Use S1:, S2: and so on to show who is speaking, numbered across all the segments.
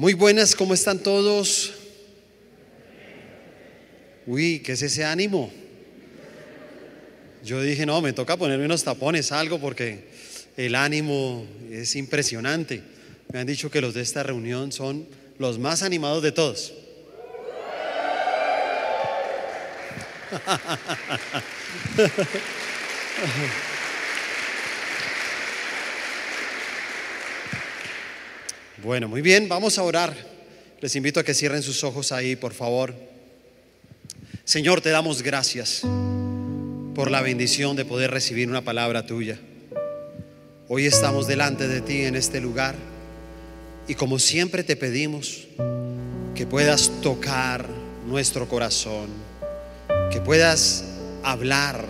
S1: Muy buenas, ¿cómo están todos? Uy, ¿qué es ese ánimo? Yo dije, no, me toca ponerme unos tapones, algo, porque el ánimo es impresionante. Me han dicho que los de esta reunión son los más animados de todos. Bueno, muy bien, vamos a orar. Les invito a que cierren sus ojos ahí, por favor. Señor, te damos gracias por la bendición de poder recibir una palabra tuya. Hoy estamos delante de ti en este lugar y como siempre te pedimos que puedas tocar nuestro corazón, que puedas hablar,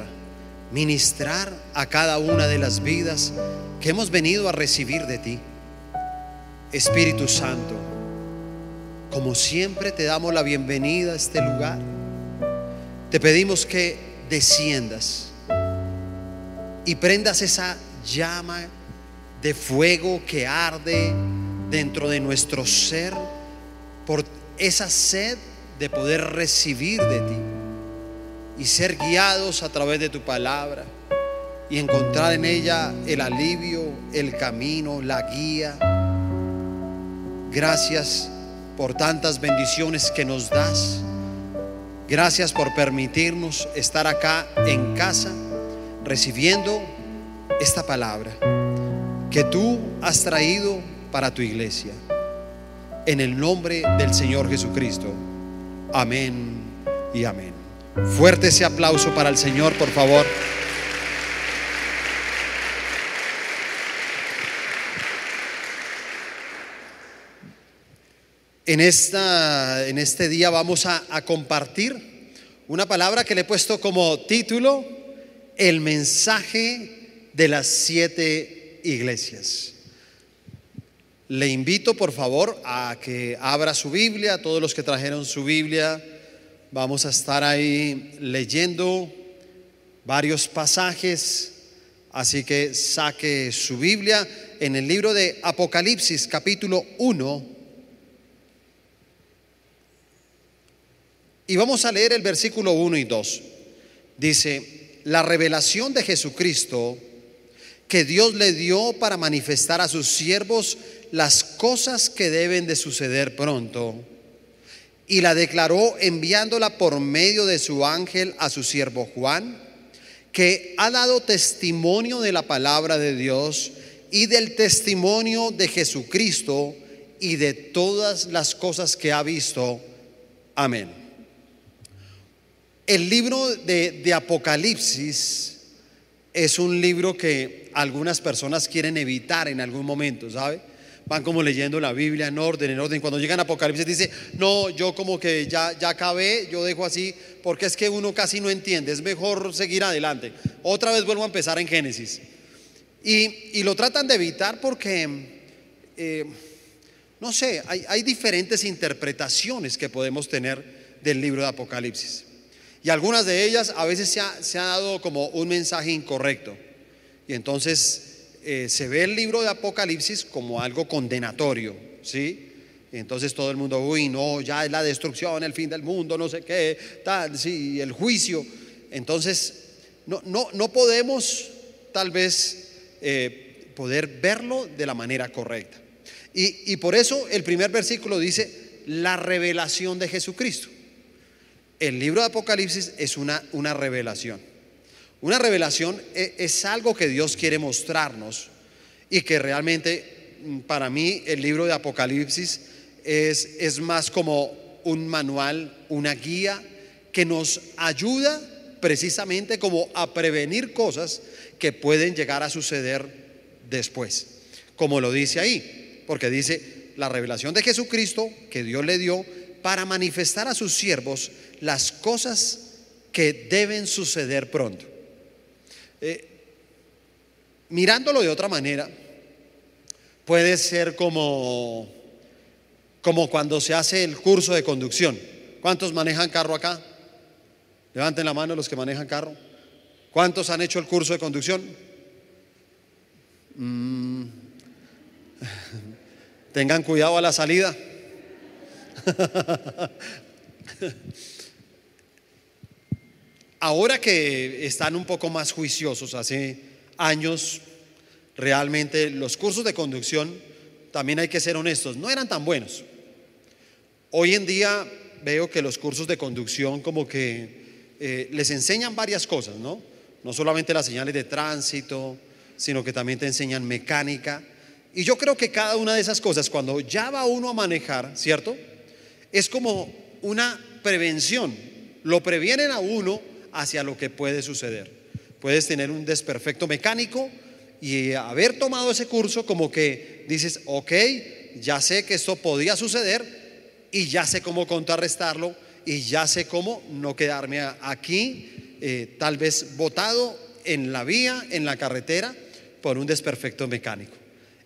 S1: ministrar a cada una de las vidas que hemos venido a recibir de ti. Espíritu Santo, como siempre te damos la bienvenida a este lugar. Te pedimos que desciendas y prendas esa llama de fuego que arde dentro de nuestro ser por esa sed de poder recibir de ti y ser guiados a través de tu palabra y encontrar en ella el alivio, el camino, la guía Gracias por tantas bendiciones que nos das. Gracias por permitirnos estar acá en casa recibiendo esta palabra que tú has traído para tu iglesia. En el nombre del Señor Jesucristo. Amén y amén. Fuerte ese aplauso para el Señor, por favor. En, esta, en este día vamos a, a compartir una palabra que le he puesto como título, el mensaje de las siete iglesias. Le invito por favor a que abra su Biblia, todos los que trajeron su Biblia, vamos a estar ahí leyendo varios pasajes, así que saque su Biblia en el libro de Apocalipsis capítulo 1 Y vamos a leer el versículo 1 y 2. Dice, la revelación de Jesucristo que Dios le dio para manifestar a sus siervos las cosas que deben de suceder pronto. Y la declaró enviándola por medio de su ángel a su siervo Juan, que ha dado testimonio de la palabra de Dios y del testimonio de Jesucristo y de todas las cosas que ha visto. Amén. El libro de, Apocalipsis es un libro que algunas personas quieren evitar en algún momento, ¿sabe? Van como leyendo la Biblia en orden, en orden. Cuando llegan a Apocalipsis dice, no, yo como que ya, ya acabé, yo dejo así, porque es que uno casi no entiende, es mejor seguir adelante. Otra vez vuelvo a empezar en Génesis. Y, lo tratan de evitar porque, eh, no sé, hay, hay diferentes interpretaciones que podemos tener del libro de Apocalipsis. Y algunas de ellas a veces se ha, dado como un mensaje incorrecto. Y entonces eh, se ve el libro de Apocalipsis como algo condenatorio, ¿sí? Entonces todo el mundo, uy, no, ya es la destrucción, el fin del mundo, no sé qué, tal, sí, el juicio. Entonces, no, no, no podemos tal vez eh, poder verlo de la manera correcta. Y, y por eso el primer versículo dice, la revelación de Jesucristo el libro de Apocalipsis es una, una revelación. Una revelación e, es, algo que Dios quiere mostrarnos y que realmente mm, para mí el libro de Apocalipsis es, es más como un manual, una guía que nos ayuda precisamente como a prevenir cosas que pueden llegar a suceder después, como lo dice ahí, porque dice la revelación de Jesucristo que Dios le dio para manifestar a sus siervos las cosas que deben suceder pronto. Eh, mirándolo de otra manera, puede ser como, como cuando se hace el curso de conducción. ¿Cuántos manejan carro acá? Levanten la mano los que manejan carro. ¿Cuántos han hecho el curso de conducción? Mm. Tengan cuidado a la salida. Ahora que están un poco más juiciosos, hace años realmente los cursos de conducción, también hay que ser honestos, no eran tan buenos. Hoy en día veo que los cursos de conducción como que eh, les enseñan varias cosas, ¿no? No solamente las señales de tránsito, sino que también te enseñan mecánica. Y yo creo que cada una de esas cosas, cuando ya va uno a manejar, ¿cierto? Es como una prevención. Lo previenen a uno hacia lo que puede suceder. Puedes tener un desperfecto mecánico y haber tomado ese curso como que dices, ok, ya sé que esto podía suceder y ya sé cómo contrarrestarlo y ya sé cómo no quedarme aquí eh, tal vez botado en la vía, en la carretera, por un desperfecto mecánico.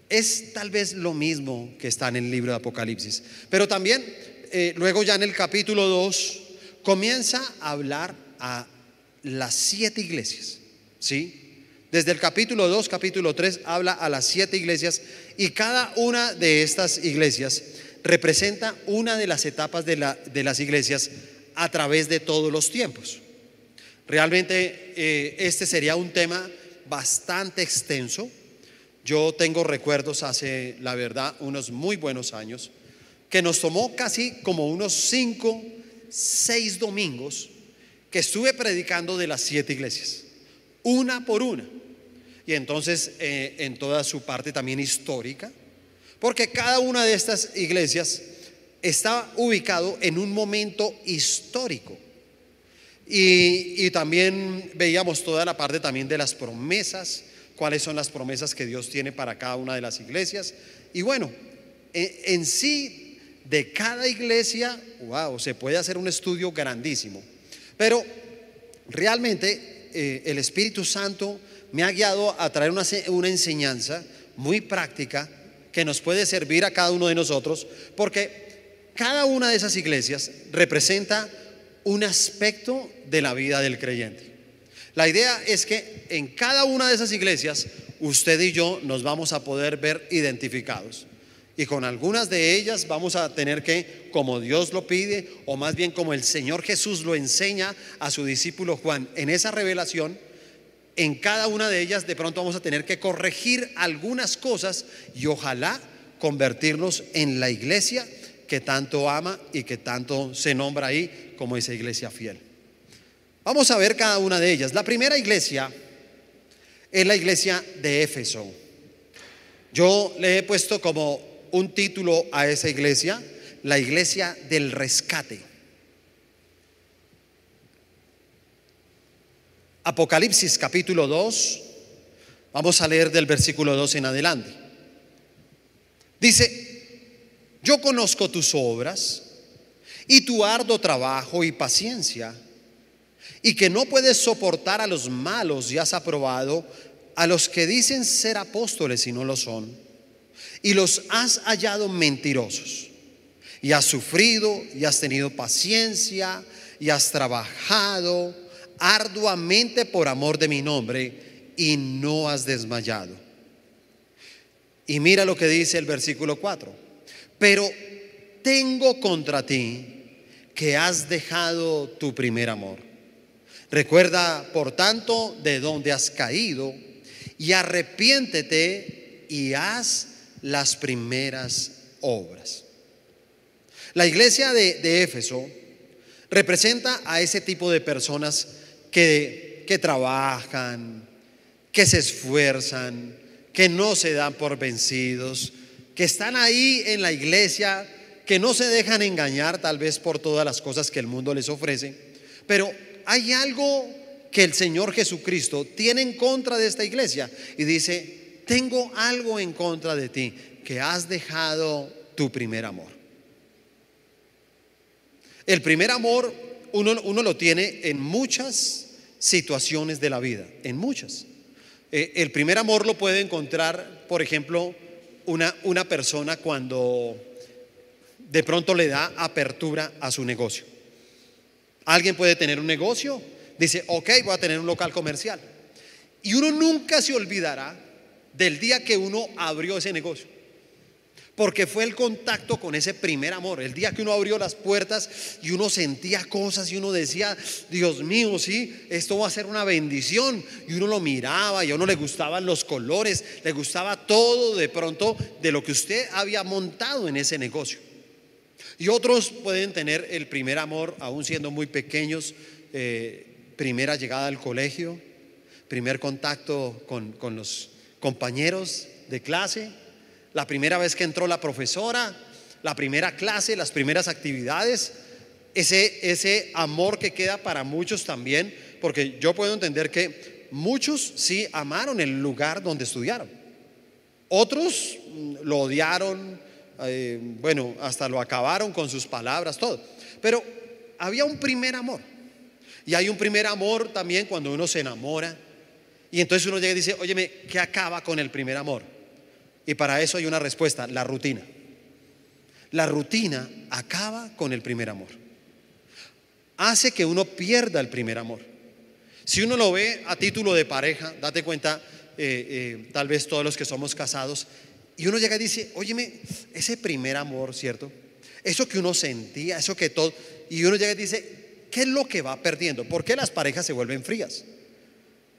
S1: Es tal vez lo mismo que está en el libro de Apocalipsis. Pero también, eh, luego ya en el capítulo 2, comienza a hablar a las siete iglesias. ¿Sí? Desde el capítulo 2, capítulo 3, habla a las siete iglesias y cada una de estas iglesias representa una de las etapas de, la, de las iglesias a través de todos los tiempos. Realmente eh, este sería un tema bastante extenso. Yo tengo recuerdos hace, la verdad, unos muy buenos años, que nos tomó casi como unos cinco, seis domingos que estuve predicando de las siete iglesias, una por una. Y entonces eh, en toda su parte también histórica, porque cada una de estas iglesias está ubicado en un momento histórico. Y, también veíamos toda la parte también de las promesas, cuáles son las promesas que Dios tiene para cada una de las iglesias. Y bueno, en, sí, de cada iglesia, wow, se puede hacer un estudio grandísimo. Pero realmente eh, el Espíritu Santo me ha guiado a traer una, una enseñanza muy práctica que nos puede servir a cada uno de nosotros, porque cada una de esas iglesias representa un aspecto de la vida del creyente. La idea es que en cada una de esas iglesias usted y yo nos vamos a poder ver identificados. Y con algunas de ellas vamos a tener que, como Dios lo pide, o más bien como el Señor Jesús lo enseña a su discípulo Juan en esa revelación, en cada una de ellas de pronto vamos a tener que corregir algunas cosas y ojalá convertirnos en la iglesia que tanto ama y que tanto se nombra ahí como esa iglesia fiel. Vamos a ver cada una de ellas. La primera iglesia es la iglesia de Éfeso. Yo le he puesto como un título a esa iglesia, la iglesia del rescate. Apocalipsis capítulo 2, vamos a leer del versículo 2 en adelante. Dice, yo conozco tus obras y tu arduo trabajo y paciencia, y que no puedes soportar a los malos y has aprobado a los que dicen ser apóstoles y no lo son, y los has hallado mentirosos, y has sufrido y has tenido paciencia y has trabajado arduamente por amor de mi nombre y no has desmayado. Y mira lo que dice el versículo 4. Pero tengo contra ti que has dejado tu primer amor. Recuerda, por tanto, de dónde has caído y arrepiéntete y haz las primeras obras. La iglesia de, de Éfeso representa a ese tipo de personas que, trabajan, que se esfuerzan, que no se dan por vencidos, que están ahí en la iglesia, que no se dejan engañar tal vez por todas las cosas que el mundo les ofrece. Pero hay algo que el Señor Jesucristo tiene en contra de esta iglesia y dice, tengo algo en contra de ti, que has dejado tu primer amor. El primer amor uno, uno lo tiene en muchas situaciones de la vida, en muchas. Eh, el primer amor lo puede encontrar, por ejemplo, una, una persona cuando de pronto le da apertura a su negocio. Alguien puede tener un negocio, dice, ok, voy a tener un local comercial. Y uno nunca se olvidará del día que uno abrió ese negocio. Porque fue el contacto con ese primer amor. El día que uno abrió las puertas y uno sentía cosas y uno decía, Dios mío, sí, esto va a ser una bendición. Y uno lo miraba y a uno le gustaban los colores, le gustaba todo de pronto de lo que usted había montado en ese negocio. Y otros pueden tener el primer amor aún siendo muy pequeños, eh, primera llegada al colegio, primer contacto con, con los compañeros de clase la primera vez que entró la profesora, la primera clase, las primeras actividades, ese, ese amor que queda para muchos también, porque yo puedo entender que muchos sí amaron el lugar donde estudiaron. Otros mm, lo odiaron, eh, bueno, hasta lo acabaron con sus palabras, todo. Pero había un primer amor. Y hay un primer amor también cuando uno se enamora. Y entonces uno llega y dice, óyeme, ¿qué acaba con el primer amor? Y para eso hay una respuesta, la rutina. La rutina acaba con el primer amor. Hace que uno pierda el primer amor. Si uno lo ve a título de pareja, date cuenta, eh, eh, tal vez todos los que somos casados, y uno llega y dice, óyeme, ese primer amor, ¿cierto? Eso que uno sentía, eso que todo, y uno llega y dice, ¿qué es lo que va perdiendo? ¿Por qué las parejas se vuelven frías?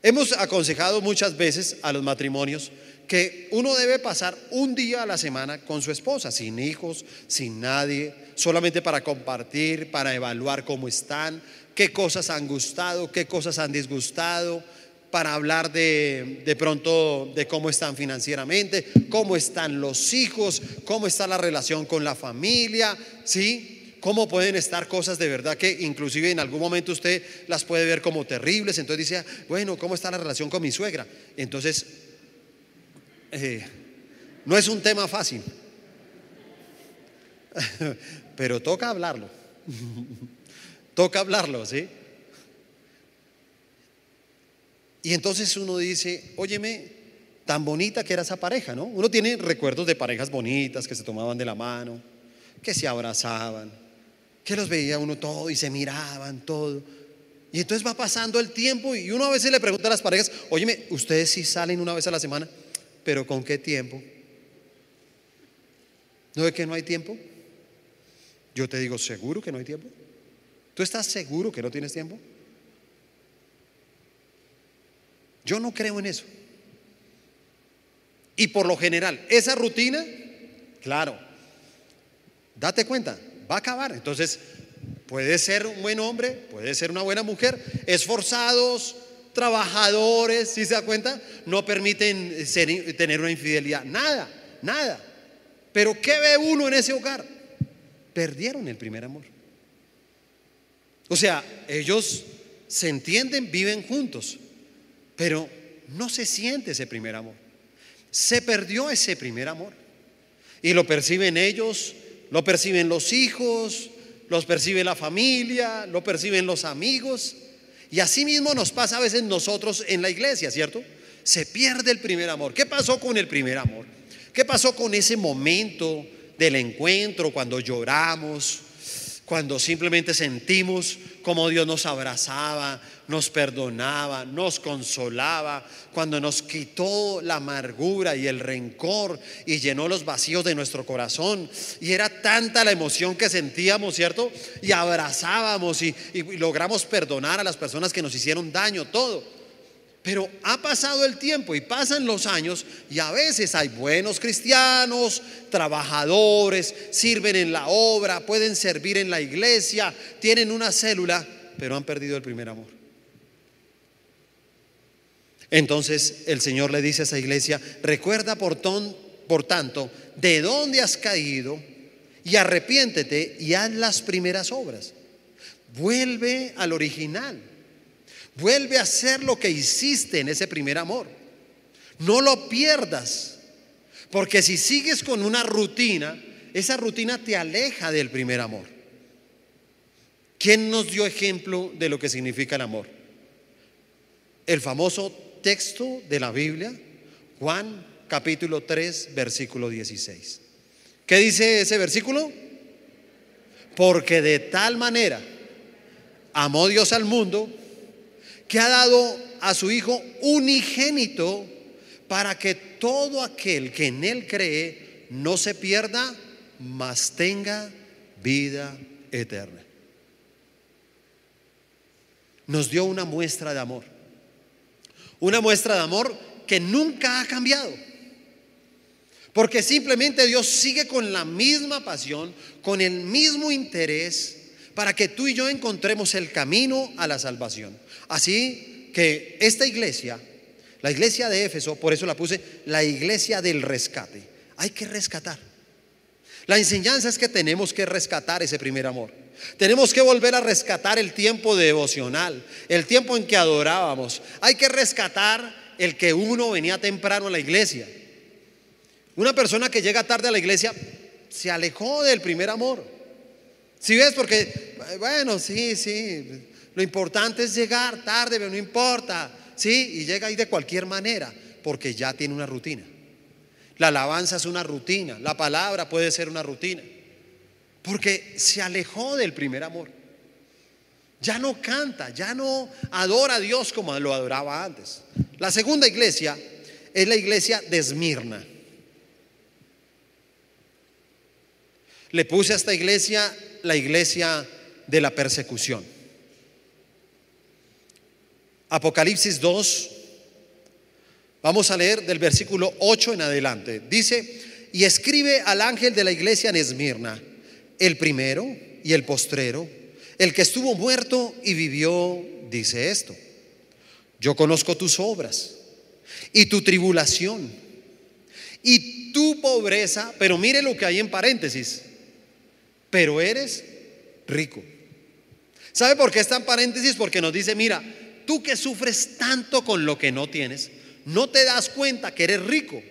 S1: Hemos aconsejado muchas veces a los matrimonios que uno debe pasar un día a la semana con su esposa, sin hijos, sin nadie, solamente para compartir, para evaluar cómo están, qué cosas han gustado, qué cosas han disgustado, para hablar de, de pronto de cómo están financieramente, cómo están los hijos, cómo está la relación con la familia, ¿sí? Cómo pueden estar cosas de verdad que inclusive en algún momento usted las puede ver como terribles. Entonces dice, bueno, ¿cómo está la relación con mi suegra? Entonces eh, no es un tema fácil, pero toca hablarlo. toca hablarlo, ¿sí? Y entonces uno dice, óyeme, tan bonita que era esa pareja, ¿no? Uno tiene recuerdos de parejas bonitas que se tomaban de la mano, que se abrazaban, que los veía uno todo y se miraban todo. Y entonces va pasando el tiempo y uno a veces le pregunta a las parejas, óyeme, ¿ustedes sí salen una vez a la semana? pero ¿con qué tiempo? ¿No es que no hay tiempo? Yo te digo, ¿seguro que no hay tiempo? ¿Tú estás seguro que no tienes tiempo? Yo no creo en eso. Y por lo general, esa rutina, claro, date cuenta, va a acabar. Entonces, puede ser un buen hombre, puede ser una buena mujer, esforzados, trabajadores, si se da cuenta, no permiten tener una infidelidad. Nada, nada. Pero ¿qué ve uno en ese hogar? Perdieron el primer amor. O sea, ellos se entienden, viven juntos, pero no se siente ese primer amor. Se perdió ese primer amor. Y lo perciben ellos, lo perciben los hijos, los percibe la familia, lo perciben los amigos. Y así mismo nos pasa a veces nosotros en la iglesia, ¿cierto? Se pierde el primer amor. ¿Qué pasó con el primer amor? ¿Qué pasó con ese momento del encuentro cuando lloramos, cuando simplemente sentimos como Dios nos abrazaba, nos perdonaba, nos consolaba, cuando nos quitó la amargura y el rencor y llenó los vacíos de nuestro corazón. Y era tanta la emoción que sentíamos, ¿cierto? Y abrazábamos y, logramos perdonar a las personas que nos hicieron daño, todo. Pero ha pasado el tiempo y pasan los años y a veces hay buenos cristianos, trabajadores, sirven en la obra, pueden servir en la iglesia, tienen una célula, pero han perdido el primer amor. Entonces el Señor le dice a esa iglesia, recuerda por, por tanto de dónde has caído y arrepiéntete y haz las primeras obras. Vuelve al original. Vuelve a hacer lo que hiciste en ese primer amor. No lo pierdas. Porque si sigues con una rutina, esa rutina te aleja del primer amor. ¿Quién nos dio ejemplo de lo que significa el amor? El famoso texto de la Biblia, Juan capítulo 3, versículo 16. ¿Qué dice ese versículo? Porque de tal manera amó Dios al mundo que ha dado a su Hijo unigénito para que todo aquel que en Él cree no se pierda, mas tenga vida eterna. Nos dio una muestra de amor. Una muestra de amor que nunca ha cambiado. Porque simplemente Dios sigue con la misma pasión, con el mismo interés, para que tú y yo encontremos el camino a la salvación. Así que esta iglesia, la iglesia de Éfeso, por eso la puse, la iglesia del rescate. Hay que rescatar. La enseñanza es que tenemos que rescatar ese primer amor. Tenemos que volver a rescatar el tiempo devocional, el tiempo en que adorábamos. Hay que rescatar el que uno venía temprano a la iglesia. Una persona que llega tarde a la iglesia se alejó del primer amor. Si ves, porque, bueno, sí, sí, lo importante es llegar tarde, pero no importa, sí, y llega ahí de cualquier manera, porque ya tiene una rutina. La alabanza es una rutina, la palabra puede ser una rutina, porque se alejó del primer amor. Ya no canta, ya no adora a Dios como lo adoraba antes. La segunda iglesia es la iglesia de Esmirna. Le puse a esta iglesia la iglesia de la persecución. Apocalipsis 2, vamos a leer del versículo 8 en adelante. Dice, y escribe al ángel de la iglesia en Esmirna, el primero y el postrero, el que estuvo muerto y vivió, dice esto. Yo conozco tus obras y tu tribulación y tu pobreza, pero mire lo que hay en paréntesis pero eres rico. ¿Sabe por qué está en paréntesis? Porque nos dice, mira, tú que sufres tanto con lo que no tienes, no te das cuenta que eres rico.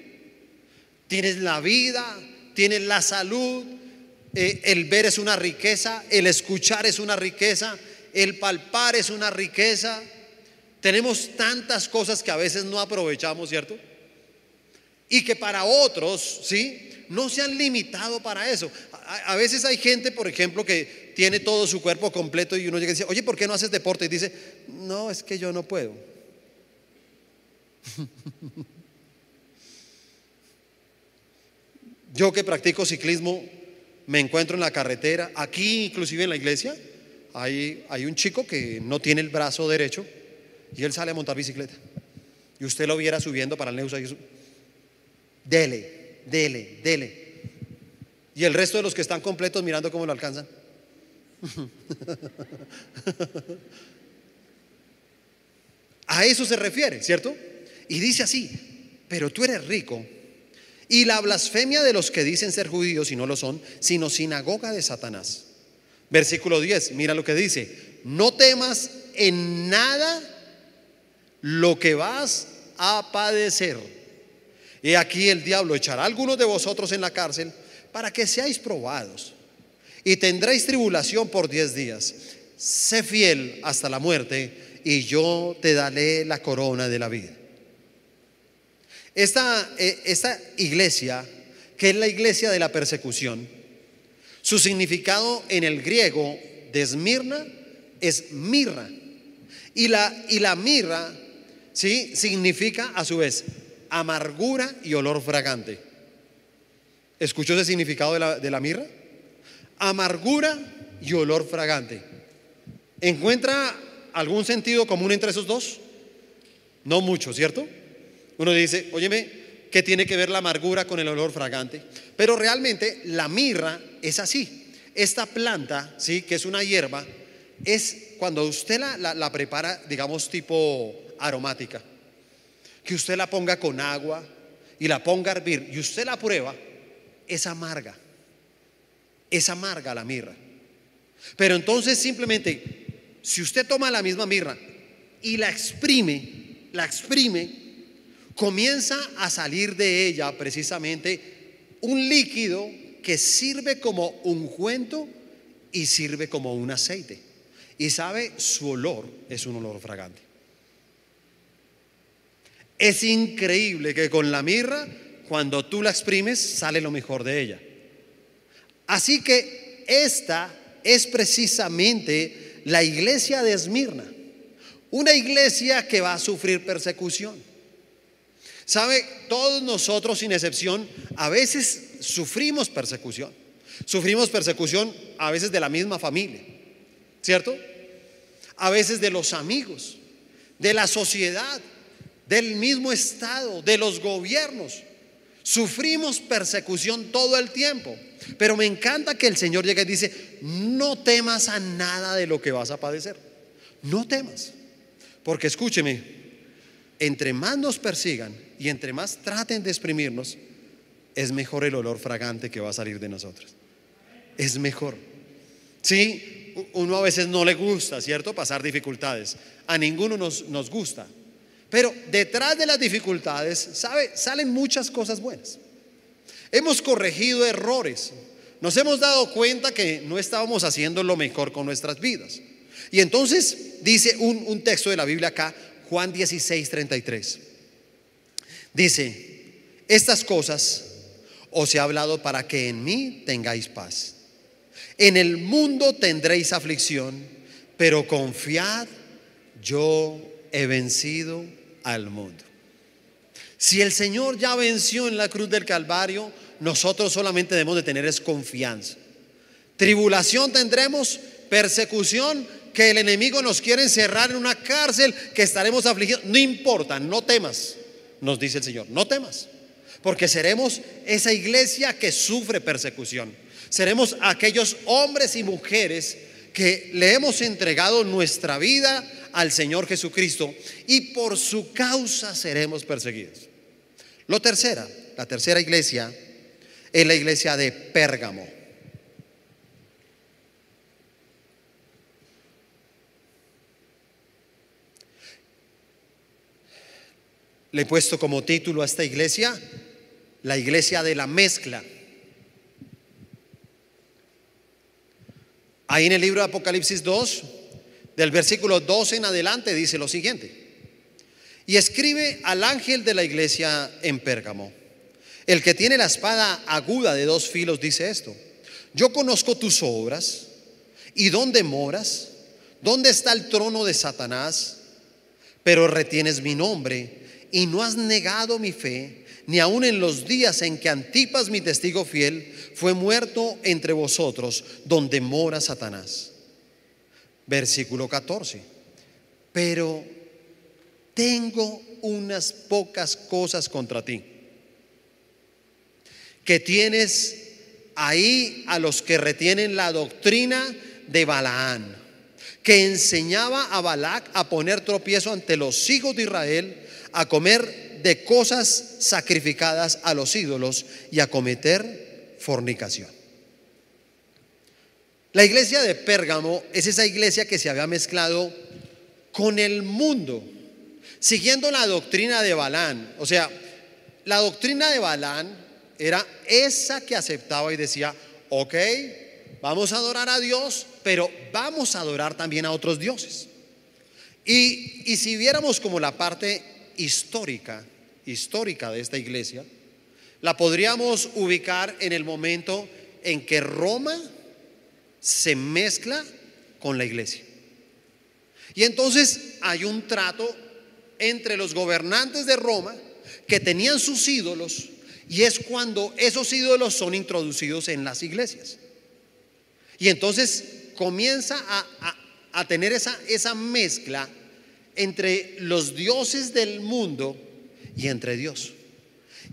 S1: Tienes la vida, tienes la salud, eh, el ver es una riqueza, el escuchar es una riqueza, el palpar es una riqueza. Tenemos tantas cosas que a veces no aprovechamos, ¿cierto? Y que para otros, ¿sí? No se han limitado para eso a, veces hay gente, por ejemplo, que tiene todo su cuerpo completo y uno llega y dice, oye, ¿por qué no haces deporte? Y dice, no, es que yo no puedo. yo que practico ciclismo, me encuentro en la carretera, aquí inclusive en la iglesia, hay, un chico que no tiene el brazo derecho y él sale a montar bicicleta. Y usted lo viera subiendo para el eso, dele, dele, dele. Y el resto de los que están completos mirando cómo lo alcanzan. A eso se refiere, ¿cierto? Y dice así, pero tú eres rico. Y la blasfemia de los que dicen ser judíos y no lo son, sino sinagoga de Satanás. Versículo 10, mira lo que dice, no temas en nada lo que vas a padecer. Y aquí el diablo echará a algunos de vosotros en la cárcel para que seáis probados. Y tendréis tribulación por diez días. Sé fiel hasta la muerte y yo te daré la corona de la vida. Esta, eh, esta iglesia, que es la iglesia de la persecución, su significado en el griego de Esmirna es mirra. Y la, y la mirra ¿sí? significa a su vez amargura y olor fragante. ¿Escuchó ese significado de la, mirra? Amargura y olor fragante. ¿Encuentra algún sentido común entre esos dos? No mucho, ¿cierto? Uno dice, óyeme, ¿qué tiene que ver la amargura con el olor fragante? Pero realmente la mirra es así. Esta planta, ¿sí? que es una hierba, es cuando usted la, la prepara, digamos, tipo aromática, que usted la ponga con agua y la ponga a hervir y usted la prueba, es amarga. Es amarga la mirra. Pero entonces simplemente, si usted toma la misma mirra y la exprime, la exprime, comienza a salir de ella precisamente un líquido que sirve como ungüento y sirve como un aceite. Y sabe, su olor es un olor fragante. Es increíble que con la mirra cuando tú la exprimes, sale lo mejor de ella. Así que esta es precisamente la iglesia de Esmirna, una iglesia que va a sufrir persecución. ¿Sabe? Todos nosotros, sin excepción, a veces sufrimos persecución. Sufrimos persecución a veces de la misma familia, ¿cierto? A veces de los amigos, de la sociedad, del mismo Estado, de los gobiernos. Sufrimos persecución todo el tiempo. Pero me encanta que el Señor llegue y dice, no temas a nada de lo que vas a padecer. No temas. Porque escúcheme, entre más nos persigan y entre más traten de exprimirnos, es mejor el olor fragante que va a salir de nosotros. Es mejor. Sí, uno a veces no le gusta, ¿cierto? Pasar dificultades. A ninguno nos, nos gusta. Pero detrás de las dificultades, ¿sabe? Salen muchas cosas buenas. Hemos corregido errores. Nos hemos dado cuenta que no estábamos haciendo lo mejor con nuestras vidas. Y entonces dice un, un texto de la Biblia acá, Juan 16, 33. Dice, estas cosas os he hablado para que en mí tengáis paz. En el mundo tendréis aflicción, pero confiad, yo he vencido al mundo. Si el Señor ya venció en la cruz del Calvario, nosotros solamente debemos de tener es confianza. Tribulación tendremos, persecución, que el enemigo nos quiere encerrar en una cárcel, que estaremos afligidos. No importa, no temas, nos dice el Señor, no temas, porque seremos esa iglesia que sufre persecución. Seremos aquellos hombres y mujeres que le hemos entregado nuestra vida al Señor Jesucristo y por su causa seremos perseguidos. Lo tercera, la tercera iglesia es la iglesia de Pérgamo. Le he puesto como título a esta iglesia la iglesia de la mezcla. Ahí en el libro de Apocalipsis 2, del versículo 12 en adelante, dice lo siguiente. Y escribe al ángel de la iglesia en Pérgamo. El que tiene la espada aguda de dos filos dice esto. Yo conozco tus obras y dónde moras, dónde está el trono de Satanás, pero retienes mi nombre y no has negado mi fe, ni aun en los días en que Antipas, mi testigo fiel, fue muerto entre vosotros, donde mora Satanás. Versículo 14. Pero tengo unas pocas cosas contra ti. Que tienes ahí a los que retienen la doctrina de Balaán, que enseñaba a Balac a poner tropiezo ante los hijos de Israel, a comer de cosas sacrificadas a los ídolos y a cometer fornicación. La iglesia de Pérgamo es esa iglesia que se había mezclado con el mundo, siguiendo la doctrina de Balán. O sea, la doctrina de Balán era esa que aceptaba y decía, ok, vamos a adorar a Dios, pero vamos a adorar también a otros dioses. Y, y si viéramos como la parte histórica, histórica de esta iglesia, la podríamos ubicar en el momento en que Roma se mezcla con la iglesia. Y entonces hay un trato entre los gobernantes de Roma que tenían sus ídolos y es cuando esos ídolos son introducidos en las iglesias. Y entonces comienza a, a tener esa, esa mezcla entre los dioses del mundo y entre Dios.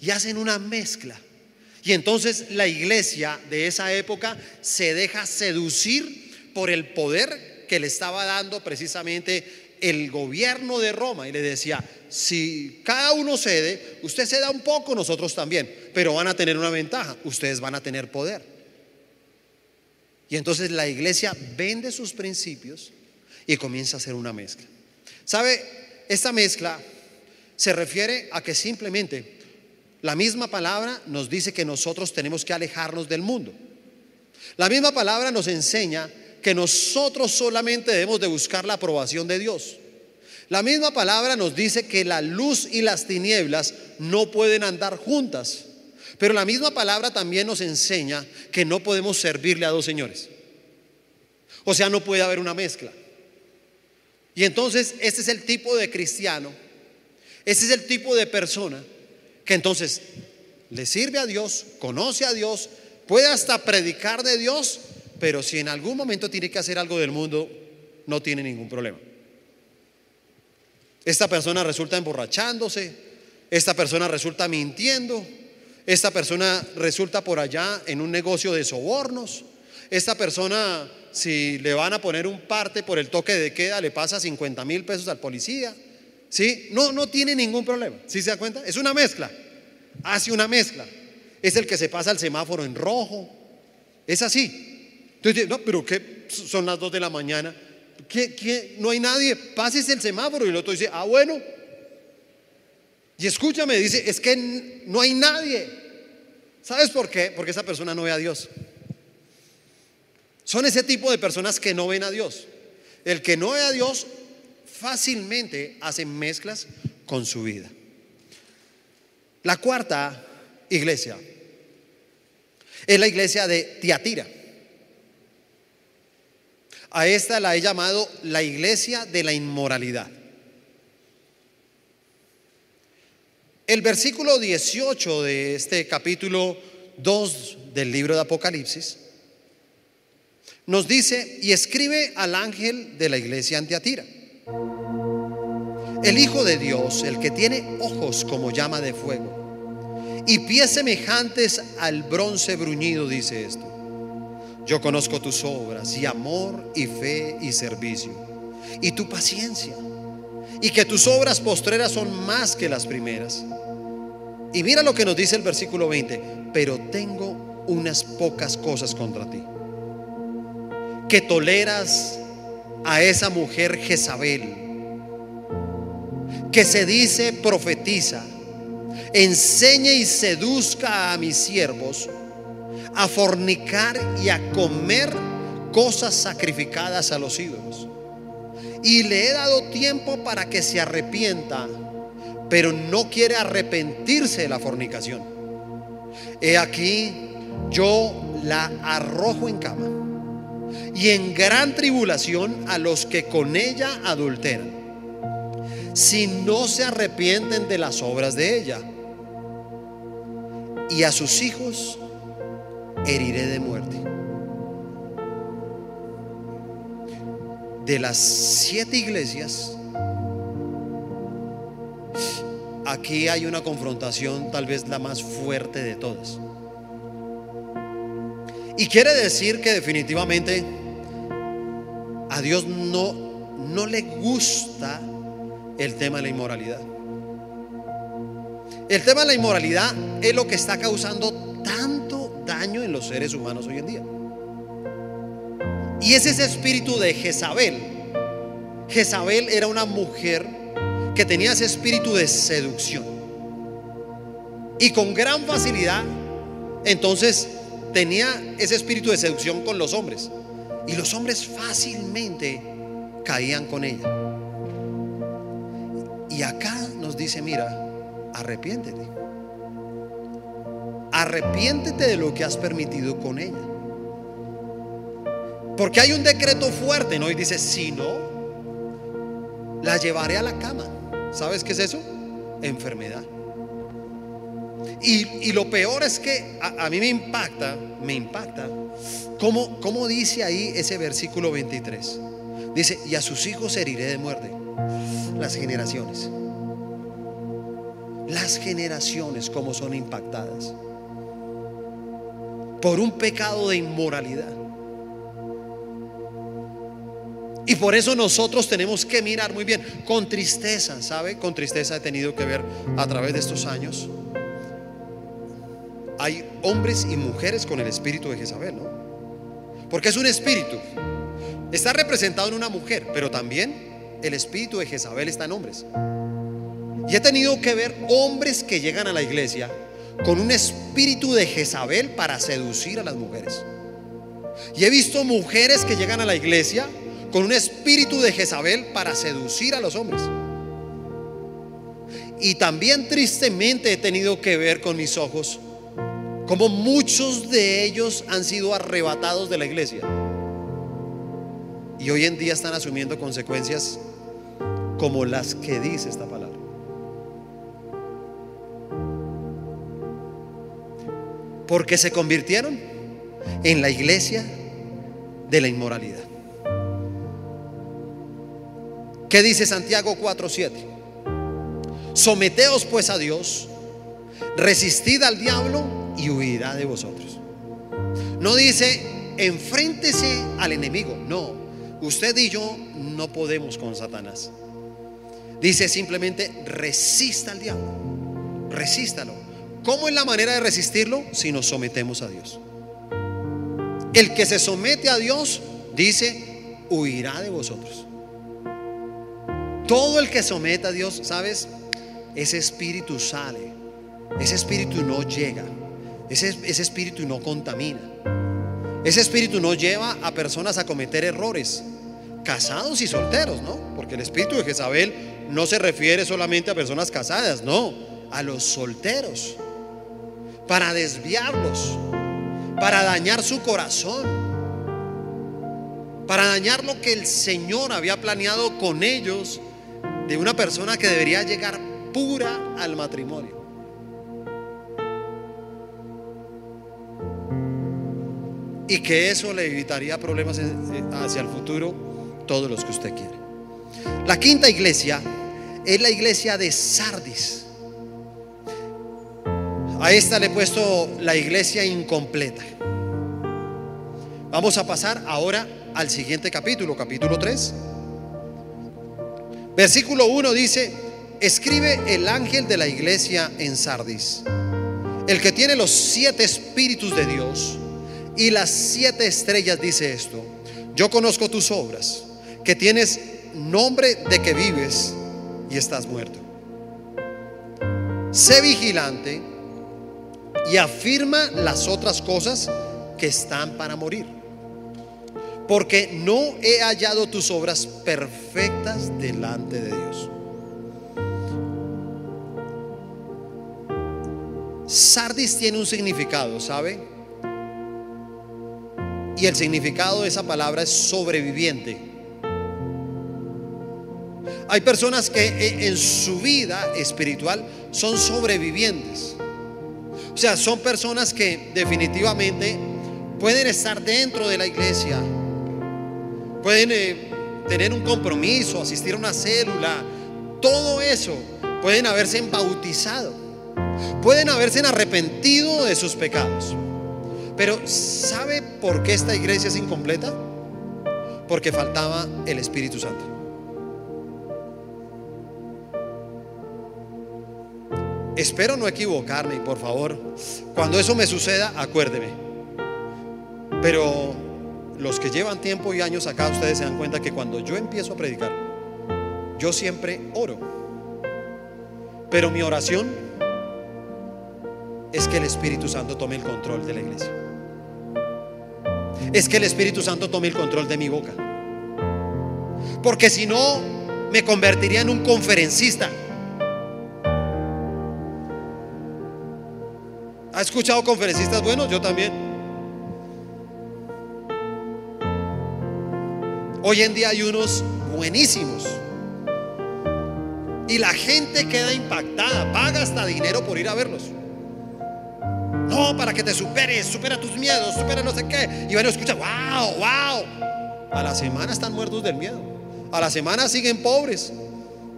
S1: Y hacen una mezcla. Y entonces la iglesia de esa época se deja seducir por el poder que le estaba dando precisamente el gobierno de Roma y le decía, si cada uno cede, usted ceda un poco, nosotros también, pero van a tener una ventaja, ustedes van a tener poder. Y entonces la iglesia vende sus principios y comienza a hacer una mezcla. ¿Sabe? Esta mezcla se refiere a que simplemente la misma palabra nos dice que nosotros tenemos que alejarnos del mundo. La misma palabra nos enseña que nosotros solamente debemos de buscar la aprobación de Dios. La misma palabra nos dice que la luz y las tinieblas no pueden andar juntas. Pero la misma palabra también nos enseña que no podemos servirle a dos señores. O sea, no puede haber una mezcla. Y entonces, este es el tipo de cristiano, este es el tipo de persona entonces le sirve a Dios, conoce a Dios, puede hasta predicar de Dios, pero si en algún momento tiene que hacer algo del mundo, no tiene ningún problema. Esta persona resulta emborrachándose, esta persona resulta mintiendo, esta persona resulta por allá en un negocio de sobornos, esta persona si le van a poner un parte por el toque de queda, le pasa 50 mil pesos al policía. ¿Sí? No, no tiene ningún problema. ¿Sí se da cuenta? Es una mezcla. Hace una mezcla. Es el que se pasa el semáforo en rojo. Es así. Entonces, no, pero ¿qué? Son las 2 de la mañana. ¿Qué, No hay nadie. Pases el semáforo. Y el otro dice, ah, bueno. Y escúchame, dice, es que no hay nadie. ¿Sabes por qué? Porque esa persona no ve a Dios. Son ese tipo de personas que no ven a Dios. El que no ve a Dios fácilmente hace mezclas con su vida. La cuarta iglesia es la iglesia de Tiatira. A esta la he llamado la iglesia de la inmoralidad. El versículo 18 de este capítulo 2 del libro de Apocalipsis nos dice, y escribe al ángel de la iglesia Antiatira. El Hijo de Dios, el que tiene ojos como llama de fuego y pies semejantes al bronce bruñido, dice esto. Yo conozco tus obras y amor y fe y servicio y tu paciencia y que tus obras postreras son más que las primeras. Y mira lo que nos dice el versículo 20, pero tengo unas pocas cosas contra ti que toleras a esa mujer Jezabel, que se dice profetiza, enseñe y seduzca a mis siervos a fornicar y a comer cosas sacrificadas a los ídolos. Y le he dado tiempo para que se arrepienta, pero no quiere arrepentirse de la fornicación. He aquí, yo la arrojo en cama y en gran tribulación a los que con ella adulteran, si no se arrepienten de las obras de ella. Y a sus hijos heriré de muerte. De las siete iglesias, aquí hay una confrontación tal vez la más fuerte de todas. Y quiere decir que definitivamente a Dios no, no le gusta el tema de la inmoralidad. El tema de la inmoralidad es lo que está causando tanto daño en los seres humanos hoy en día. Y es ese espíritu de Jezabel. Jezabel era una mujer que tenía ese espíritu de seducción. Y con gran facilidad, entonces tenía ese espíritu de seducción con los hombres. Y los hombres fácilmente caían con ella. Y acá nos dice, mira, arrepiéntete. Arrepiéntete de lo que has permitido con ella. Porque hay un decreto fuerte, ¿no? Y dice, si no, la llevaré a la cama. ¿Sabes qué es eso? Enfermedad. Y, lo peor es que a, mí me impacta, me impacta, ¿cómo, cómo dice ahí ese versículo 23. Dice, y a sus hijos heriré de muerte. Las generaciones. Las generaciones como son impactadas. Por un pecado de inmoralidad. Y por eso nosotros tenemos que mirar muy bien, con tristeza, ¿sabe? Con tristeza he tenido que ver a través de estos años hay hombres y mujeres con el espíritu de Jezabel, ¿no? Porque es un espíritu. Está representado en una mujer, pero también el espíritu de Jezabel está en hombres. Y he tenido que ver hombres que llegan a la iglesia con un espíritu de Jezabel para seducir a las mujeres. Y he visto mujeres que llegan a la iglesia con un espíritu de Jezabel para seducir a los hombres. Y también tristemente he tenido que ver con mis ojos como muchos de ellos han sido arrebatados de la iglesia. Y hoy en día están asumiendo consecuencias como las que dice esta palabra. Porque se convirtieron en la iglesia de la inmoralidad. ¿Qué dice Santiago 4:7? Someteos pues a Dios, resistid al diablo y huirá de vosotros. No dice enfréntese al enemigo, no. Usted y yo no podemos con Satanás. Dice simplemente resista al diablo, resístalo. ¿Cómo es la manera de resistirlo? Si nos sometemos a Dios. El que se somete a Dios, dice, huirá de vosotros. Todo el que someta a Dios, ¿sabes? Ese espíritu sale. Ese espíritu no llega. Ese, ese espíritu no contamina. Ese espíritu no lleva a personas a cometer errores. Casados y solteros, ¿no? Porque el espíritu de Jezabel no se refiere solamente a personas casadas, no. A los solteros. Para desviarlos. Para dañar su corazón. Para dañar lo que el Señor había planeado con ellos de una persona que debería llegar pura al matrimonio. Y que eso le evitaría problemas hacia el futuro, todos los que usted quiere. La quinta iglesia es la iglesia de Sardis. A esta le he puesto la iglesia incompleta. Vamos a pasar ahora al siguiente capítulo, capítulo 3. Versículo 1 dice, escribe el ángel de la iglesia en Sardis, el que tiene los siete espíritus de Dios y las siete estrellas dice esto, yo conozco tus obras, que tienes nombre de que vives y estás muerto. Sé vigilante y afirma las otras cosas que están para morir porque no he hallado tus obras perfectas delante de Dios. Sardis tiene un significado, ¿sabe? Y el significado de esa palabra es sobreviviente. Hay personas que e, en su vida espiritual son sobrevivientes. O sea, son personas que definitivamente pueden estar dentro de la iglesia, pueden eh, tener un compromiso, asistir a una célula, todo eso, pueden haberse bautizado, pueden haberse arrepentido de sus pecados. Pero ¿sabe por qué esta iglesia es incompleta? Porque faltaba el Espíritu Santo. Espero no equivocarme y por favor, cuando eso me suceda, acuérdeme. Pero los que llevan tiempo y años acá, ustedes se dan cuenta que cuando yo empiezo a predicar, yo siempre oro. Pero mi oración es que el Espíritu Santo tome el control de la iglesia. Es que el Espíritu Santo tome el control de mi boca. Porque si no, me convertiría en un conferencista. ¿Ha escuchado conferencistas buenos? Yo también. Hoy en día hay unos buenísimos. Y la gente queda impactada, paga hasta dinero por ir a verlos. No, para que te superes, supera tus miedos, supera no sé qué. Y bueno, escucha, wow, wow. A la semana están muertos del miedo. A la semana siguen pobres.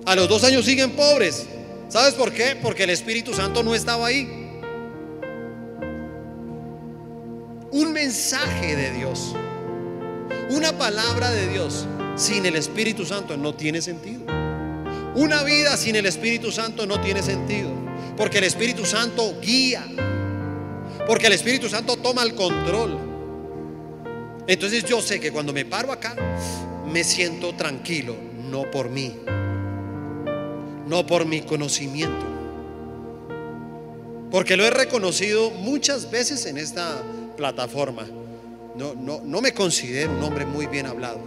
S1: A los dos años siguen pobres. ¿Sabes por qué? Porque el Espíritu Santo no estaba ahí. Un mensaje de Dios una palabra de Dios sin el Espíritu Santo no tiene sentido. Una vida sin el Espíritu Santo no tiene sentido. Porque el Espíritu Santo guía. Porque el Espíritu Santo toma el control. Entonces yo sé que cuando me paro acá, me siento tranquilo. No por mí. No por mi conocimiento. Porque lo he reconocido muchas veces en esta plataforma. No, no, no me considero un hombre muy bien hablado.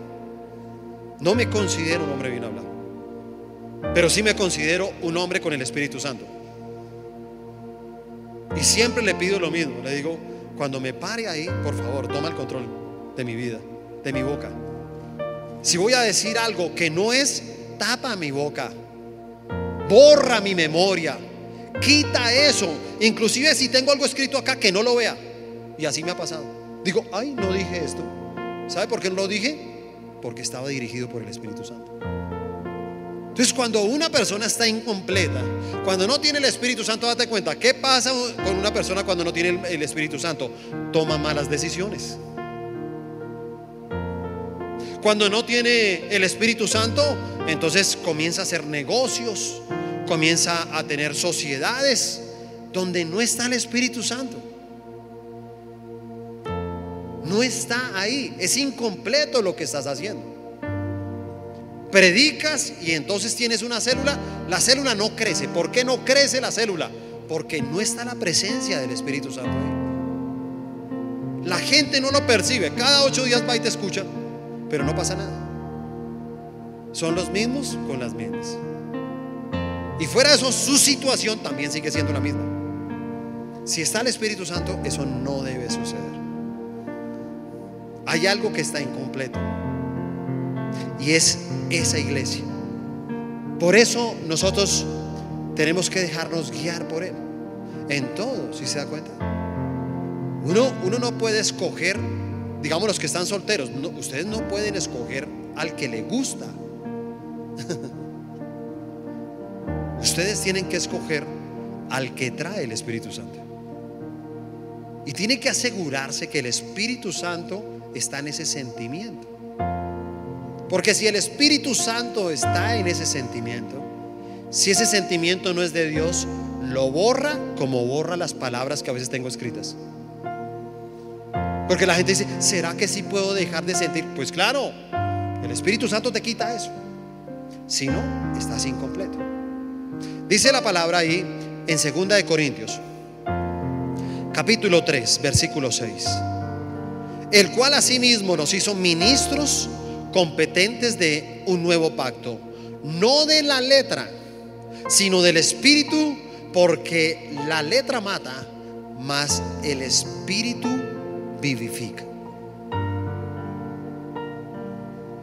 S1: No me considero un hombre bien hablado. Pero sí me considero un hombre con el Espíritu Santo. Y siempre le pido lo mismo. Le digo, cuando me pare ahí, por favor, toma el control de mi vida, de mi boca. Si voy a decir algo que no es, tapa mi boca. Borra mi memoria. Quita eso inclusive si tengo algo escrito acá que no lo vea. Y así me ha pasado. Digo, ay, no dije esto. ¿Sabe por qué no lo dije? Porque estaba dirigido por el Espíritu Santo. Entonces, cuando una persona está incompleta, cuando no tiene el Espíritu Santo, date cuenta, ¿qué pasa con una persona cuando no tiene el Espíritu Santo? Toma malas decisiones. Cuando no tiene el Espíritu Santo, entonces comienza a hacer negocios, comienza a tener sociedades donde no está el Espíritu Santo. No está ahí, es incompleto lo que estás haciendo. Predicas y entonces tienes una célula, la célula no crece. ¿Por qué no crece la célula? Porque no está la presencia del Espíritu Santo ahí. La gente no lo percibe, cada ocho días va y te escucha, pero no pasa nada. Son los mismos con las mismas. Y fuera de eso, su situación también sigue siendo la misma. Si está el Espíritu Santo, eso no debe suceder. Hay algo que está incompleto. Y es esa iglesia. Por eso nosotros tenemos que dejarnos guiar por Él. En todo, si se da cuenta. Uno, uno no puede escoger, digamos los que están solteros, ustedes no pueden escoger al que le gusta. ustedes tienen que escoger al que trae el Espíritu Santo. Y tiene que asegurarse que el Espíritu Santo está en ese sentimiento. Porque si el Espíritu Santo está en ese sentimiento, si ese sentimiento no es de Dios, lo borra como borra las palabras que a veces tengo escritas. Porque la gente dice, ¿será que sí puedo dejar de sentir? Pues claro, el Espíritu Santo te quita eso. Si no, estás incompleto. Dice la palabra ahí en 2 de Corintios, capítulo 3, versículo 6. El cual asimismo nos hizo ministros competentes de un nuevo pacto, no de la letra, sino del espíritu, porque la letra mata, mas el espíritu vivifica.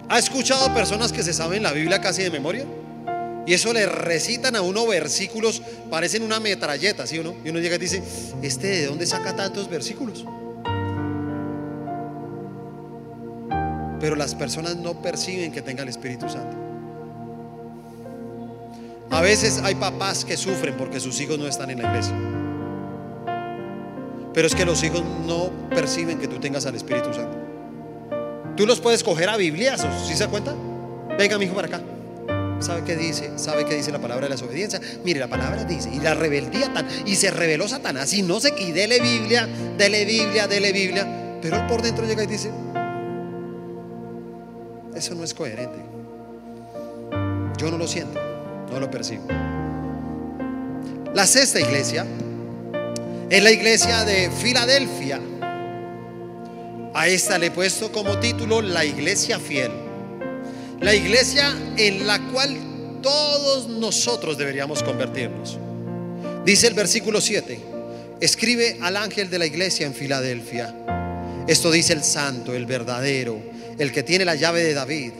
S1: ¿Ha escuchado personas que se saben la Biblia casi de memoria? Y eso le recitan a uno versículos, parecen una metralleta, ¿sí o no? Y uno llega y dice, ¿este de dónde saca tantos versículos? Pero las personas no perciben que tenga el Espíritu Santo. A veces hay papás que sufren porque sus hijos no están en la iglesia. Pero es que los hijos no perciben que tú tengas al Espíritu Santo. Tú los puedes coger a bibliazos, ¿sí se da cuenta? Venga, mi hijo, para acá. ¿Sabe qué dice? ¿Sabe qué dice la palabra de la desobediencia? Mire, la palabra dice, y la rebeldía tan, y se rebeló Satanás, y no sé, y dele Biblia, dele Biblia, dele Biblia, pero él por dentro llega y dice, eso no es coherente. Yo no lo siento, no lo percibo. La sexta iglesia es la iglesia de Filadelfia. A esta le he puesto como título la iglesia fiel. La iglesia en la cual todos nosotros deberíamos convertirnos. Dice el versículo 7. Escribe al ángel de la iglesia en Filadelfia. Esto dice el santo, el verdadero el que tiene la llave de David,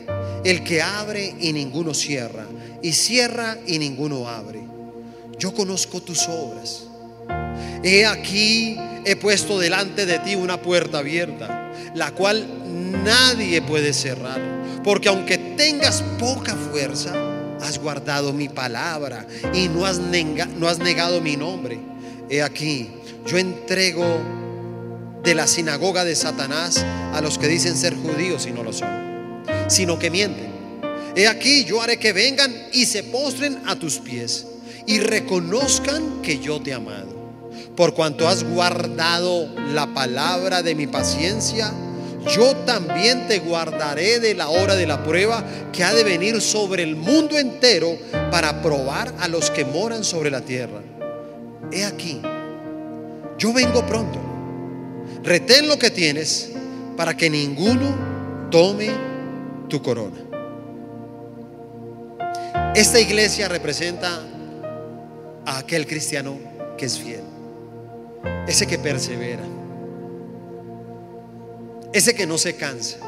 S1: el que abre y ninguno cierra, y cierra y ninguno abre. Yo conozco tus obras. He aquí, he puesto delante de ti una puerta abierta, la cual nadie puede cerrar, porque aunque tengas poca fuerza, has guardado mi palabra y no has, no has negado mi nombre. He aquí, yo entrego de la sinagoga de Satanás a los que dicen ser judíos y no lo son, sino que mienten. He aquí yo haré que vengan y se postren a tus pies y reconozcan que yo te he amado. Por cuanto has guardado la palabra de mi paciencia, yo también te guardaré de la hora de la prueba que ha de venir sobre el mundo entero para probar a los que moran sobre la tierra. He aquí, yo vengo pronto. Retén lo que tienes para que ninguno tome tu corona. Esta iglesia representa a aquel cristiano que es fiel, ese que persevera, ese que no se cansa,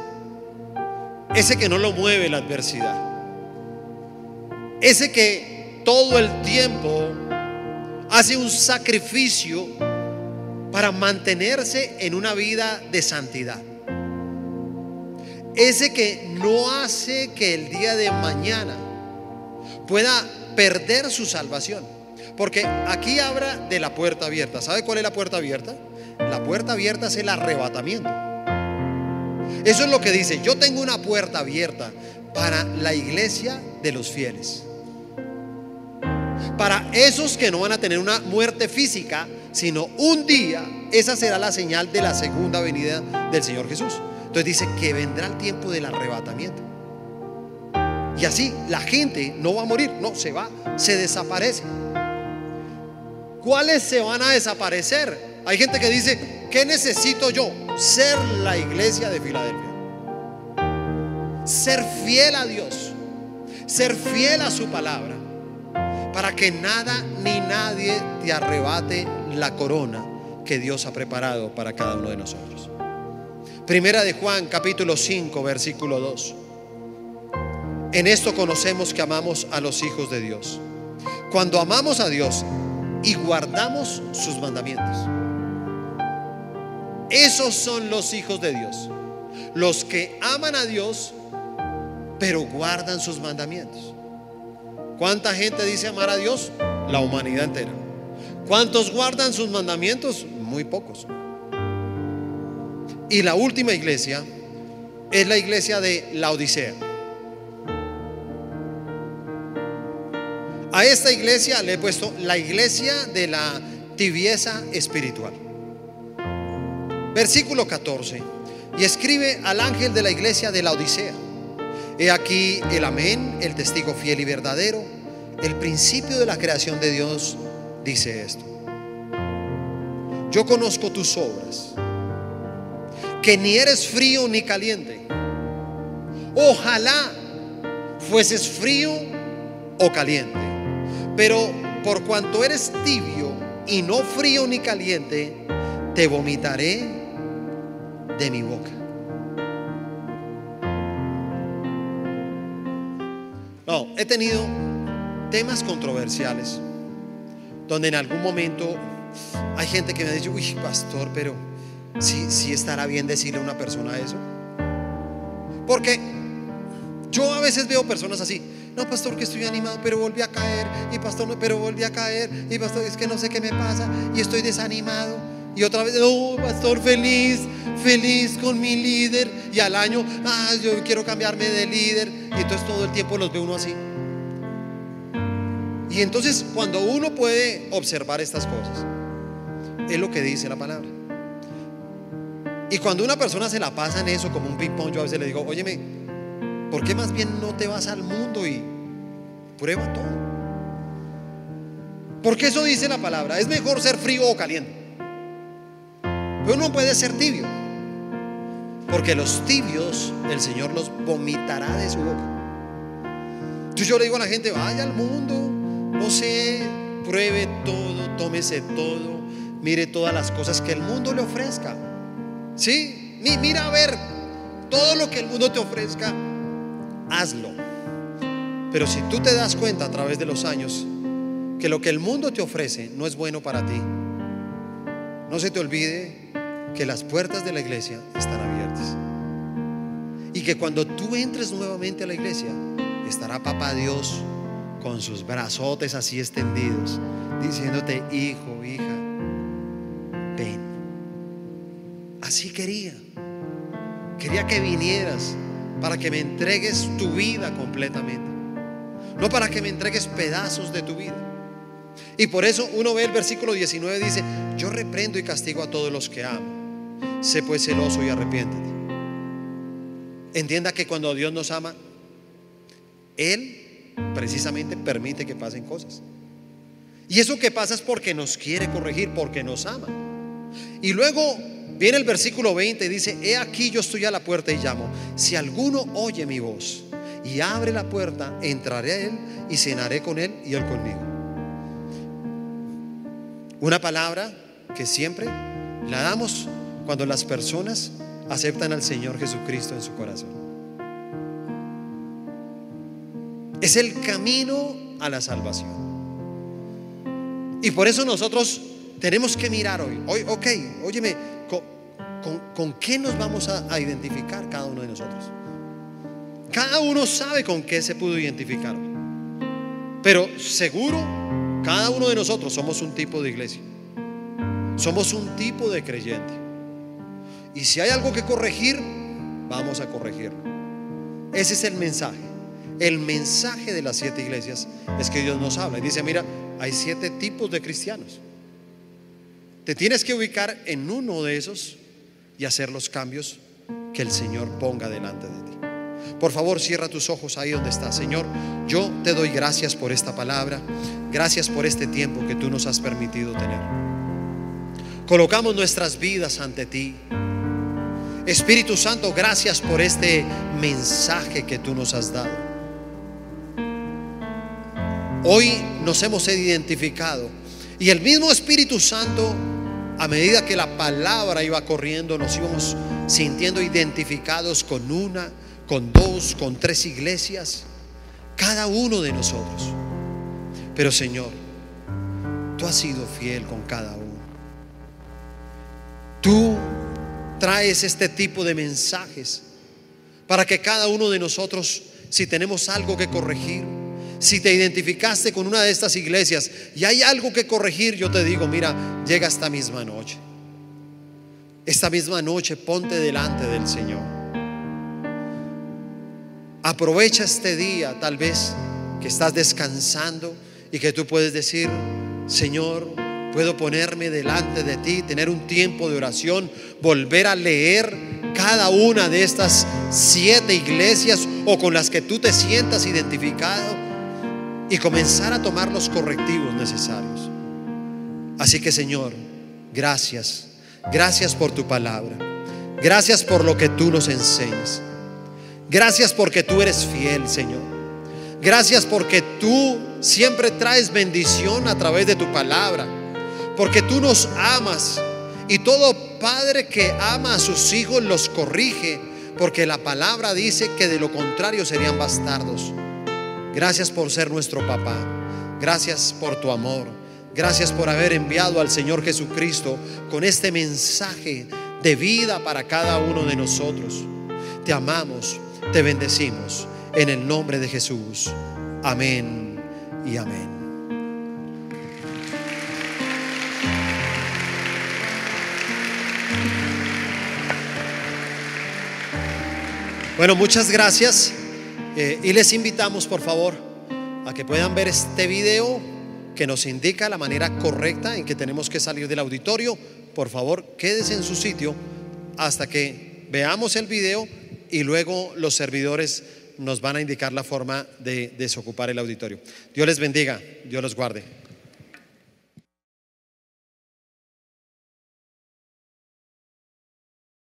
S1: ese que no lo mueve la adversidad, ese que todo el tiempo hace un sacrificio para mantenerse en una vida de santidad. Ese que no hace que el día de mañana pueda perder su salvación. Porque aquí habla de la puerta abierta. ¿Sabe cuál es la puerta abierta? La puerta abierta es el arrebatamiento. Eso es lo que dice. Yo tengo una puerta abierta para la iglesia de los fieles. Para esos que no van a tener una muerte física, sino un día, esa será la señal de la segunda venida del Señor Jesús. Entonces dice que vendrá el tiempo del arrebatamiento. Y así la gente no va a morir, no, se va, se desaparece. ¿Cuáles se van a desaparecer? Hay gente que dice, ¿qué necesito yo? Ser la iglesia de Filadelfia. Ser fiel a Dios. Ser fiel a su palabra. Para que nada ni nadie te arrebate la corona que Dios ha preparado para cada uno de nosotros. Primera de Juan capítulo 5 versículo 2. En esto conocemos que amamos a los hijos de Dios. Cuando amamos a Dios y guardamos sus mandamientos. Esos son los hijos de Dios. Los que aman a Dios, pero guardan sus mandamientos. ¿Cuánta gente dice amar a Dios? La humanidad entera. ¿Cuántos guardan sus mandamientos? Muy pocos. Y la última iglesia es la iglesia de la Odisea. A esta iglesia le he puesto la iglesia de la tibieza espiritual. Versículo 14. Y escribe al ángel de la iglesia de la Odisea. He aquí el amén, el testigo fiel y verdadero, el principio de la creación de Dios, dice esto. Yo conozco tus obras, que ni eres frío ni caliente. Ojalá fueses frío o caliente. Pero por cuanto eres tibio y no frío ni caliente, te vomitaré de mi boca. No, he tenido temas controversiales donde en algún momento hay gente que me dicho, uy, pastor, pero sí, sí estará bien decirle a una persona eso. Porque yo a veces veo personas así, no, pastor, que estoy animado, pero volví a caer, y pastor, pero volví a caer, y pastor, es que no sé qué me pasa, y estoy desanimado. Y otra vez, no, pastor, feliz, feliz con mi líder. Y al año, ah, yo quiero cambiarme de líder. Y entonces todo el tiempo los ve uno así. Y entonces cuando uno puede observar estas cosas, es lo que dice la palabra. Y cuando una persona se la pasa en eso como un ping-pong, yo a veces le digo, óyeme, ¿por qué más bien no te vas al mundo y prueba todo? Porque eso dice la palabra, es mejor ser frío o caliente. Pero uno puede ser tibio. Porque los tibios el Señor los vomitará de su boca. Yo le digo a la gente, vaya al mundo, sé, pruebe todo, tómese todo, mire todas las cosas que el mundo le ofrezca. Sí, mira a ver todo lo que el mundo te ofrezca, hazlo. Pero si tú te das cuenta a través de los años que lo que el mundo te ofrece no es bueno para ti, no se te olvide que las puertas de la iglesia están abiertas. Y que cuando tú entres nuevamente a la iglesia, estará papá Dios con sus brazotes así extendidos, diciéndote, hijo, hija, ven. Así quería. Quería que vinieras para que me entregues tu vida completamente. No para que me entregues pedazos de tu vida. Y por eso uno ve el versículo 19, dice, yo reprendo y castigo a todos los que amo. Sé pues celoso y arrepiéntete. Entienda que cuando Dios nos ama, Él precisamente permite que pasen cosas. Y eso que pasa es porque nos quiere corregir, porque nos ama. Y luego viene el versículo 20 y dice, he aquí yo estoy a la puerta y llamo. Si alguno oye mi voz y abre la puerta, entraré a Él y cenaré con Él y Él conmigo. Una palabra que siempre la damos cuando las personas aceptan al Señor Jesucristo en su corazón. Es el camino a la salvación. Y por eso nosotros tenemos que mirar hoy. hoy ok, óyeme, ¿con, qué nos vamos a, a identificar cada uno de nosotros? Cada uno sabe con qué se pudo identificar. Pero seguro, cada uno de nosotros somos un tipo de iglesia. Somos un tipo de creyente. Y si hay algo que corregir, vamos a corregirlo. Ese es el mensaje. El mensaje de las siete iglesias es que Dios nos habla y dice, mira, hay siete tipos de cristianos. Te tienes que ubicar en uno de esos y hacer los cambios que el Señor ponga delante de ti. Por favor, cierra tus ojos ahí donde estás. Señor, yo te doy gracias por esta palabra. Gracias por este tiempo que tú nos has permitido tener. Colocamos nuestras vidas ante ti. Espíritu Santo, gracias por este mensaje que tú nos has dado. Hoy nos hemos identificado y el mismo Espíritu Santo, a medida que la palabra iba corriendo, nos íbamos sintiendo identificados con una, con dos, con tres iglesias, cada uno de nosotros. Pero Señor, tú has sido fiel con cada uno. Tú traes este tipo de mensajes para que cada uno de nosotros, si tenemos algo que corregir, si te identificaste con una de estas iglesias y hay algo que corregir, yo te digo, mira, llega esta misma noche. Esta misma noche ponte delante del Señor. Aprovecha este día, tal vez que estás descansando y que tú puedes decir, Señor, puedo ponerme delante de ti, tener un tiempo de oración, volver a leer cada una de estas siete iglesias o con las que tú te sientas identificado y comenzar a tomar los correctivos necesarios. Así que Señor, gracias, gracias por tu palabra, gracias por lo que tú nos enseñas, gracias porque tú eres fiel, Señor, gracias porque tú siempre traes bendición a través de tu palabra, porque tú nos amas y todo padre que ama a sus hijos los corrige, porque la palabra dice que de lo contrario serían bastardos. Gracias por ser nuestro papá. Gracias por tu amor. Gracias por haber enviado al Señor Jesucristo con este mensaje de vida para cada uno de nosotros. Te amamos, te bendecimos en el nombre de Jesús. Amén y amén. Bueno, muchas gracias. Eh, y les invitamos, por favor, a que puedan ver este video que nos indica la manera correcta en que tenemos que salir del auditorio. Por favor, quédese en su sitio hasta que veamos el video y luego los servidores nos van a indicar la forma de desocupar el auditorio. Dios les bendiga, Dios los guarde.